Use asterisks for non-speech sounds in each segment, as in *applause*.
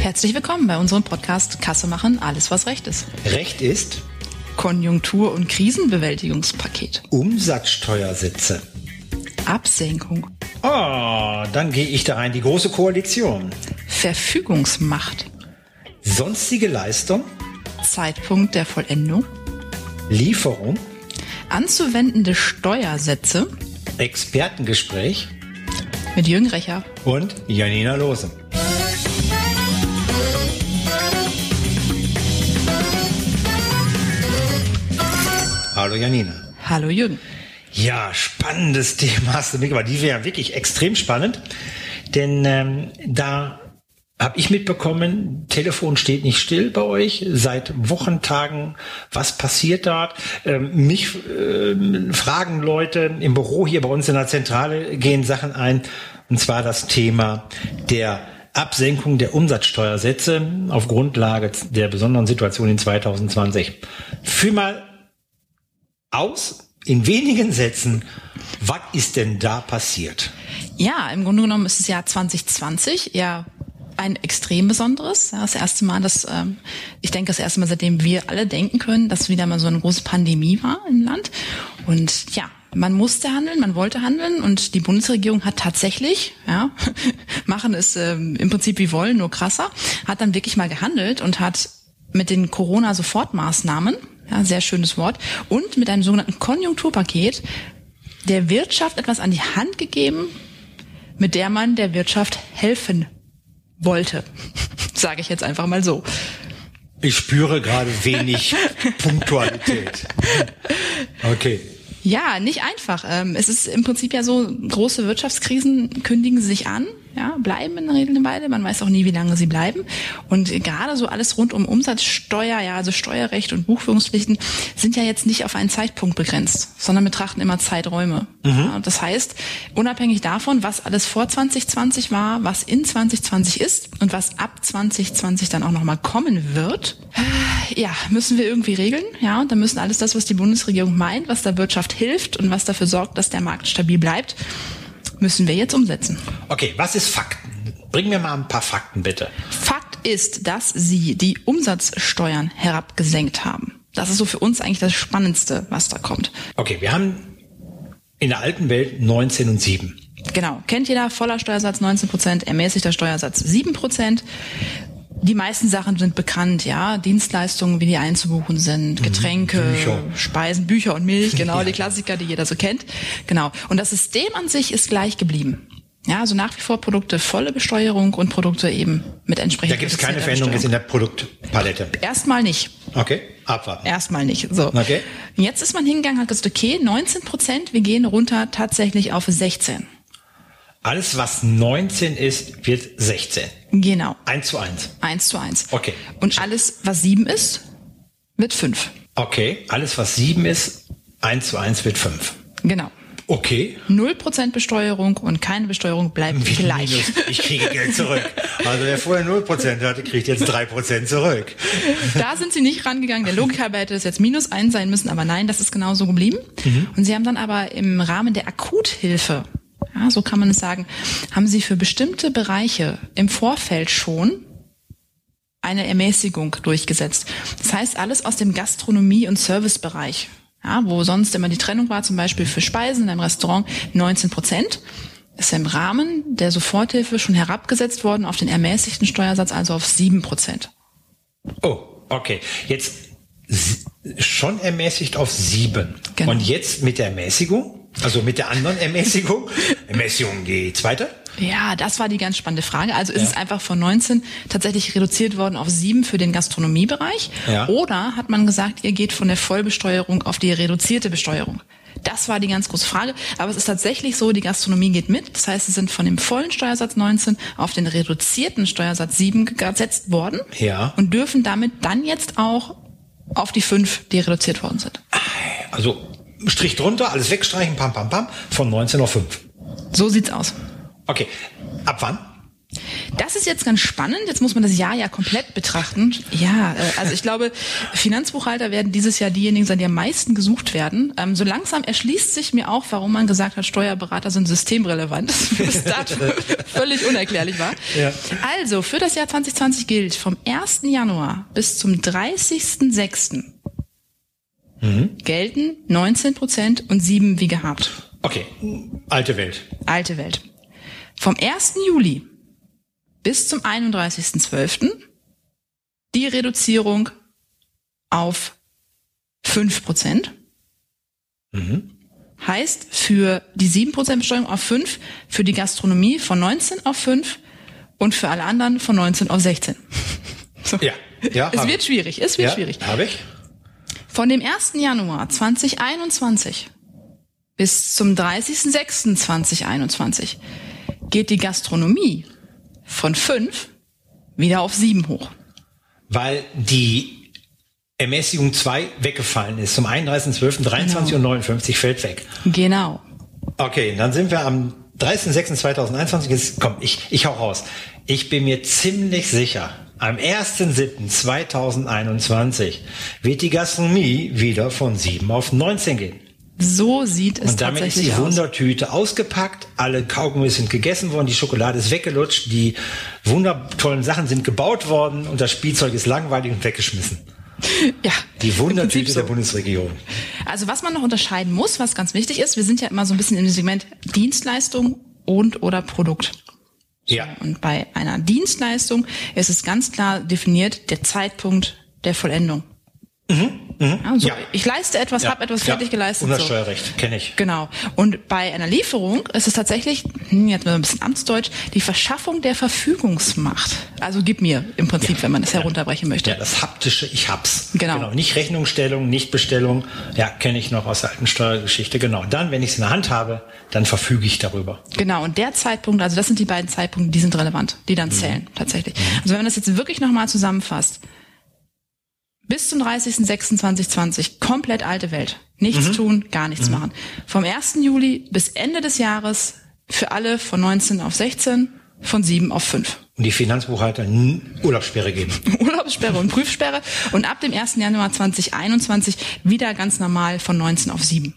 Herzlich willkommen bei unserem Podcast Kasse machen, alles was Recht ist. Recht ist Konjunktur- und Krisenbewältigungspaket. Umsatzsteuersätze. Absenkung. Oh, dann gehe ich da rein. Die große Koalition. Verfügungsmacht. Sonstige Leistung. Zeitpunkt der Vollendung. Lieferung. Anzuwendende Steuersätze. Expertengespräch. Mit Jürgen Recher. Und Janina Lose. Hallo Janina. Hallo Jürgen. Ja, spannendes *laughs* Thema hast du mitgebracht. Die wäre wirklich extrem spannend, denn ähm, da habe ich mitbekommen, Telefon steht nicht still bei euch seit Wochentagen. Was passiert dort? Ähm, mich äh, fragen Leute im Büro hier bei uns in der Zentrale gehen Sachen ein, und zwar das Thema der Absenkung der Umsatzsteuersätze auf Grundlage der besonderen Situation in 2020. Fühl mal aus, in wenigen Sätzen, was ist denn da passiert? Ja, im Grunde genommen ist das Jahr 2020 ja ein extrem besonderes. Ja, das erste Mal, dass ähm, ich denke, das erste Mal, seitdem wir alle denken können, dass wieder mal so eine große Pandemie war im Land. Und ja, man musste handeln, man wollte handeln und die Bundesregierung hat tatsächlich, ja, *laughs* machen es ähm, im Prinzip wie wollen, nur krasser, hat dann wirklich mal gehandelt und hat mit den Corona-Sofortmaßnahmen, ja, sehr schönes Wort, und mit einem sogenannten Konjunkturpaket der Wirtschaft etwas an die Hand gegeben, mit der man der Wirtschaft helfen wollte. *laughs* Sage ich jetzt einfach mal so. Ich spüre gerade wenig *laughs* Punktualität. Okay. Ja, nicht einfach. Ähm, es ist im Prinzip ja so, große Wirtschaftskrisen kündigen sich an, ja, bleiben in der Regel eine Weile. Man weiß auch nie, wie lange sie bleiben. Und gerade so alles rund um Umsatzsteuer, ja, also Steuerrecht und Buchführungspflichten sind ja jetzt nicht auf einen Zeitpunkt begrenzt, sondern betrachten immer Zeiträume. Mhm. Ja, das heißt, unabhängig davon, was alles vor 2020 war, was in 2020 ist und was ab 2020 dann auch nochmal kommen wird, ja, müssen wir irgendwie regeln. Ja, und dann müssen alles das, was die Bundesregierung meint, was der Wirtschaft hilft und was dafür sorgt, dass der Markt stabil bleibt, müssen wir jetzt umsetzen. Okay, was ist Fakten? Bring mir mal ein paar Fakten bitte. Fakt ist, dass Sie die Umsatzsteuern herabgesenkt haben. Das ist so für uns eigentlich das Spannendste, was da kommt. Okay, wir haben in der alten Welt 19 und 7. Genau, kennt jeder, voller Steuersatz 19 Prozent, ermäßigter Steuersatz 7 Prozent. Die meisten Sachen sind bekannt, ja. Dienstleistungen, wie die einzubuchen sind, mhm. Getränke, Bücher. Speisen, Bücher und Milch, *laughs* genau, ja. die Klassiker, die jeder so kennt. Genau. Und das System an sich ist gleich geblieben. Ja, also nach wie vor Produkte volle Besteuerung und Produkte eben mit entsprechend. Da gibt es keine Veränderung jetzt in der Produktpalette. Erstmal nicht. Okay, abwarten. Erstmal nicht. So. Okay. Jetzt ist man hingegangen, hat gesagt, okay, 19 Prozent, wir gehen runter tatsächlich auf 16. Alles, was 19 ist, wird 16. Genau. 1 zu 1. 1 zu 1. Okay. Und alles, was 7 ist, wird 5. Okay. Alles, was 7 ist, 1 zu 1 wird 5. Genau. Okay. 0% Besteuerung und keine Besteuerung bleibt Wie gleich. Minus. Ich kriege Geld zurück. *laughs* Also wer vorher 0% hatte, kriegt jetzt 3% zurück. Da sind sie nicht rangegangen. Der Logik halber hätte es jetzt minus 1 sein müssen, aber nein, das ist genauso geblieben. Mhm. Und sie haben dann aber im Rahmen der Akuthilfe ja, so kann man es sagen, haben sie für bestimmte Bereiche im Vorfeld schon eine Ermäßigung durchgesetzt. Das heißt, alles aus dem Gastronomie- und Servicebereich, ja, wo sonst immer die Trennung war, zum Beispiel für Speisen in einem Restaurant 19 Prozent, ist im Rahmen der Soforthilfe schon herabgesetzt worden auf den ermäßigten Steuersatz, also auf 7 Prozent. Oh, okay. Jetzt schon ermäßigt auf 7. Genau. Und jetzt mit der Ermäßigung? Also mit der anderen Ermäßigung. Ermäßigung geht's weiter? Ja, das war die ganz spannende Frage. Also ist ja. es einfach von 19 tatsächlich reduziert worden auf 7 für den Gastronomiebereich? Ja. Oder hat man gesagt, ihr geht von der Vollbesteuerung auf die reduzierte Besteuerung? Das war die ganz große Frage. Aber es ist tatsächlich so, die Gastronomie geht mit. Das heißt, sie sind von dem vollen Steuersatz 19 auf den reduzierten Steuersatz 7 gesetzt worden. Ja. Und dürfen damit dann jetzt auch auf die 5, die reduziert worden sind. Also Strich drunter, alles wegstreichen, pam, pam, pam, von 19 auf 5. So sieht's aus. Okay. Ab wann? Das ist jetzt ganz spannend. Jetzt muss man das Jahr ja komplett betrachten. Ja, äh, also ich glaube, Finanzbuchhalter werden dieses Jahr diejenigen sein, die am meisten gesucht werden. Ähm, so langsam erschließt sich mir auch, warum man gesagt hat, Steuerberater sind systemrelevant. Das dato *laughs* völlig unerklärlich war. Ja. Also, für das Jahr 2020 gilt vom 1. Januar bis zum 30.06. Mhm. gelten 19 Prozent und 7 wie gehabt. Okay, alte Welt. Alte Welt. Vom 1. Juli bis zum 31.12. die Reduzierung auf 5 Prozent. Mhm. Heißt für die 7% Besteuerung auf 5, für die Gastronomie von 19 auf 5 und für alle anderen von 19 auf 16. *laughs* So. Ja, ja. Es wird schwierig, es wird ja, schwierig. Habe ich. Von dem 1. Januar 2021 bis zum 30.06.2021 geht die Gastronomie von 5 wieder auf 7 hoch. Weil die Ermäßigung 2 weggefallen ist. Zum 31.12.23 genau. und 59 fällt weg. Genau. Okay, dann sind wir am 30.06.2021. Komm, ich, ich hau raus. Ich bin mir ziemlich sicher, am 1.7.2021 wird die Gastronomie wieder von 7 auf 19 gehen. So sieht es Und damit ist die Wundertüte ausgepackt, alle Kaugummis sind gegessen worden, die Schokolade ist weggelutscht, die wundertollen Sachen sind gebaut worden und das Spielzeug ist langweilig und weggeschmissen. *laughs* Ja. Die Wundertüte so. der Bundesregierung. Also was man noch unterscheiden muss, was ganz wichtig ist, wir sind ja immer so ein bisschen im Segment Dienstleistung und oder Produkt. Ja. Und bei einer Dienstleistung ist es ganz klar definiert der Zeitpunkt der Vollendung. Mhm, mh. Also ja. ich leiste etwas, ja. habe etwas fertig ja. geleistet. Umsatzsteuerrecht, so. kenne ich. Genau. Und bei einer Lieferung ist es tatsächlich, hm, jetzt mal ein bisschen Amtsdeutsch, die Verschaffung der Verfügungsmacht. Also gib mir im Prinzip, ja. wenn man es herunterbrechen möchte. Ja, das haptische, ich hab's. Genau. genau. Nicht Rechnungsstellung, nicht Bestellung. Ja, kenne ich noch aus der alten Steuergeschichte. Genau. Dann, wenn ich es in der Hand habe, dann verfüge ich darüber. Genau. Und der Zeitpunkt, also das sind die beiden Zeitpunkte, die sind relevant, die dann mhm. zählen, tatsächlich. Mhm. Also wenn man das jetzt wirklich nochmal zusammenfasst, bis zum 30.06.2020 komplett alte Welt. Nichts mhm. tun, gar nichts mhm. machen. Vom 1. Juli bis Ende des Jahres für alle von 19 auf 16, von 7 auf 5. Und die Finanzbuchhalter Urlaubssperre geben. *laughs* Urlaubssperre und Prüfsperre. Und ab dem 1. Januar 2021 wieder ganz normal von 19 auf 7.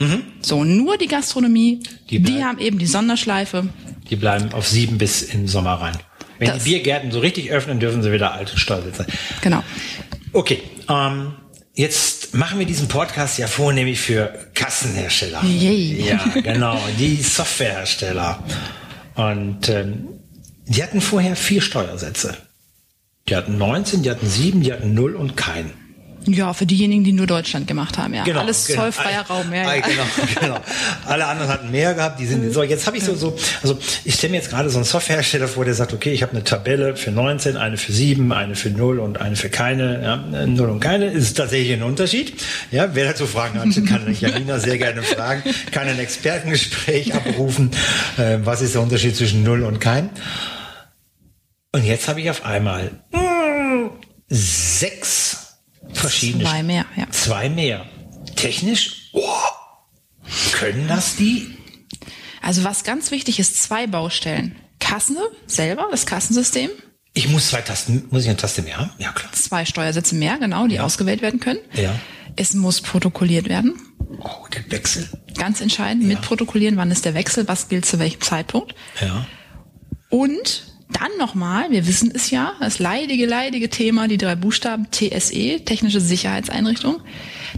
Mhm. So, nur die Gastronomie, die, die, haben eben die Sonderschleife. Die bleiben auf 7 bis in den Sommer rein. Wenn das. die Biergärten so richtig öffnen, dürfen sie wieder alte Steuersätze. Genau. Okay, ähm, jetzt machen wir diesen Podcast ja vornehmlich für Kassenhersteller. Yay. Ja, genau, die Softwarehersteller. Und ähm, die hatten vorher vier Steuersätze. Die hatten 19, die hatten 7, die hatten 0 und keinen. Ja, für diejenigen, die nur Deutschland gemacht haben, ja. Genau, Alles genau. zollfreier Raum, ja, ja. Genau, *laughs* genau. Alle anderen hatten mehr gehabt, die sind so. Jetzt habe ich so so, also ich stelle mir jetzt gerade so einen Softwarehersteller vor, der sagt, okay, ich habe eine Tabelle für 19, eine für 7, eine für 0 und eine für keine. Ja, 0 und keine ist tatsächlich ein Unterschied. Ja, wer dazu Fragen hat, kann *laughs* Janina sehr gerne fragen, kann ein Expertengespräch *laughs* abrufen. Äh, was ist der Unterschied zwischen 0 und kein? Und jetzt habe ich auf einmal hm, sechs verschiedene. Zwei mehr, ja. Zwei mehr. Technisch, oh, können das die? Also was ganz wichtig ist, zwei Baustellen. Kasse selber, das Kassensystem. Ich muss zwei Tasten, muss ich eine Taste mehr haben? Ja, klar. Zwei Steuersätze mehr, genau, die ja. ausgewählt werden können. Ja. Es muss protokolliert werden. Oh, der Wechsel. Ganz entscheidend, ja. mit protokollieren, wann ist der Wechsel, was gilt zu welchem Zeitpunkt. Ja. Und dann nochmal, wir wissen es ja, das leidige, leidige Thema, die drei Buchstaben TSE, Technische Sicherheitseinrichtung,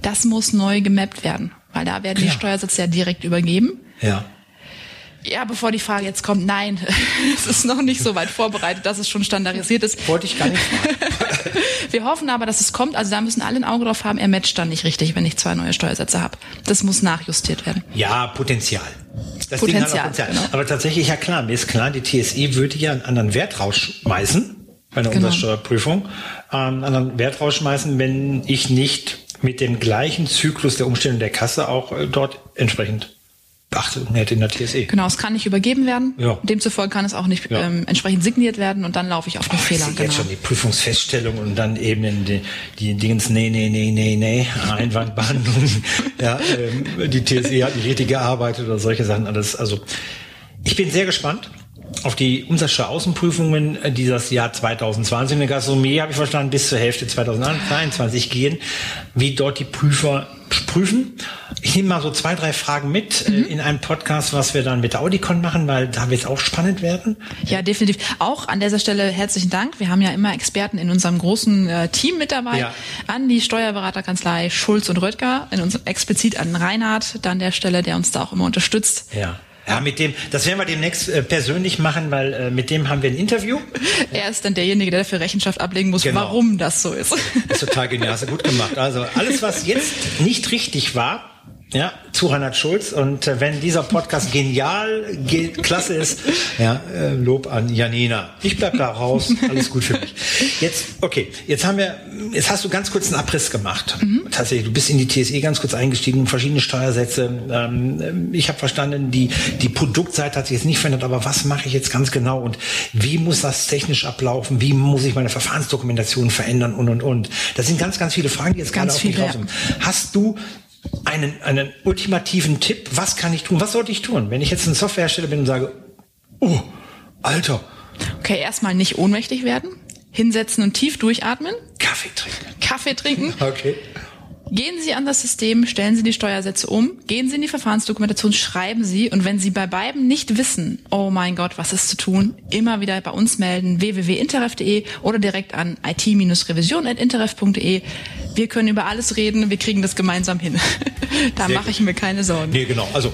das muss neu gemappt werden, weil da werden Klar. die Steuersätze ja direkt übergeben. Ja. Ja, bevor die Frage jetzt kommt, nein, *laughs* es ist noch nicht so weit vorbereitet, dass es schon standardisiert ist. Wollte ich gar nicht. *laughs* Wir hoffen aber, dass es kommt. Also da müssen alle ein Auge drauf haben, er matcht dann nicht richtig, wenn ich zwei neue Steuersätze habe. Das muss nachjustiert werden. Ja, Potenzial. Das Potenzial, Potenzial. Genau. Aber tatsächlich, ja klar, mir ist klar, die TSE würde ja einen anderen Wert rausschmeißen bei einer genau. Umsatzsteuerprüfung. Ähm, einen anderen Wert rausschmeißen, wenn ich nicht mit dem gleichen Zyklus der Umstellung der Kasse auch äh, dort entsprechend Beachtung hätte in der TSE. Genau, es kann nicht übergeben werden. Ja. Demzufolge kann es auch nicht ja. ähm, entsprechend signiert werden und dann laufe ich auf den oh, Fehler. Ich genau. jetzt schon die Prüfungsfeststellung und dann eben in die, die Dingens, nee, nee, nee, nee, nee, Einwandbehandlung. *laughs* ja, ähm, die TSE hat nicht richtig gearbeitet oder solche Sachen alles. Also ich bin sehr gespannt. auf die Umsatzsteueraußenprüfungen äh, dieses Jahr 2020 in der Gastronomie, habe ich verstanden, bis zur Hälfte 2023 gehen, wie dort die Prüfer prüfen. Ich nehme mal so zwei, drei Fragen mit äh, mhm. in einem Podcast, was wir dann mit der Audicon machen, weil da wird es auch spannend werden. Ja, definitiv. Auch an dieser Stelle herzlichen Dank. Wir haben ja immer Experten in unserem großen äh, Team mit dabei. Ja. An die Steuerberaterkanzlei Schulz und Röttger, in uns, explizit an Reinhard, dann der Stelle, der uns da auch immer unterstützt. Ja. Ja, mit dem, das werden wir demnächst äh, persönlich machen, weil äh, mit dem haben wir ein Interview. *laughs* Er ist dann derjenige, der dafür Rechenschaft ablegen muss, genau. warum das so ist. Das ist total genial, hast du gut gemacht. Also alles, was jetzt nicht richtig war, ja, zu Reinhard Schulz. Und äh, wenn dieser Podcast genial, ge klasse ist, ja, äh, Lob an Janina. Ich bleib da raus. Alles gut für mich. Jetzt, okay, jetzt haben wir, jetzt hast du ganz kurz einen Abriss gemacht. Mhm. Tatsächlich, du bist in die TSE ganz kurz eingestiegen, verschiedene Steuersätze. Ähm, ich habe verstanden, die, die Produktseite hat sich jetzt nicht verändert, aber was mache ich jetzt ganz genau und wie muss das technisch ablaufen? Wie muss ich meine Verfahrensdokumentation verändern und und und? Das sind ganz, ganz viele Fragen, die jetzt ganz gerade auf mich raus sind. Hast du einen, einen ultimativen Tipp, was kann ich tun, was sollte ich tun, wenn ich jetzt ein Softwarehersteller bin und sage, oh, Alter. Okay, erstmal nicht ohnmächtig werden, hinsetzen und tief durchatmen. Kaffee trinken. Kaffee trinken. *laughs* Okay. Gehen Sie an das System, stellen Sie die Steuersätze um, gehen Sie in die Verfahrensdokumentation, schreiben Sie und wenn Sie bei beiden nicht wissen, oh mein Gott, was ist zu tun, immer wieder bei uns melden, www.interref.de oder direkt an it-revision.interref.de. Wir können über alles reden, wir kriegen das gemeinsam hin. *laughs* da mache ich mir keine Sorgen. Nee, genau. Also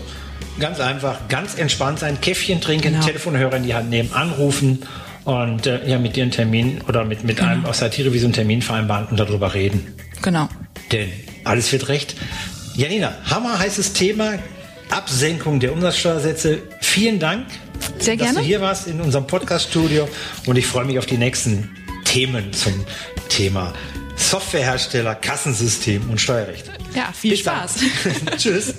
ganz einfach, ganz entspannt sein, Käffchen trinken, genau. Telefonhörer in die Hand nehmen, anrufen und äh, ja mit dir einen Termin oder mit, mit genau. einem aus der IT-Revision Termin vereinbaren und darüber reden. Genau. Denn alles wird recht. Janina, hammer heißes Thema, Absenkung der Umsatzsteuersätze. Vielen Dank, Sehr gerne. dass du hier warst in unserem Podcast-Studio und ich freue mich auf die nächsten Themen zum Thema Softwarehersteller, Kassensystem und Steuerrecht. Ja, viel Bis Spaß. *laughs* Tschüss.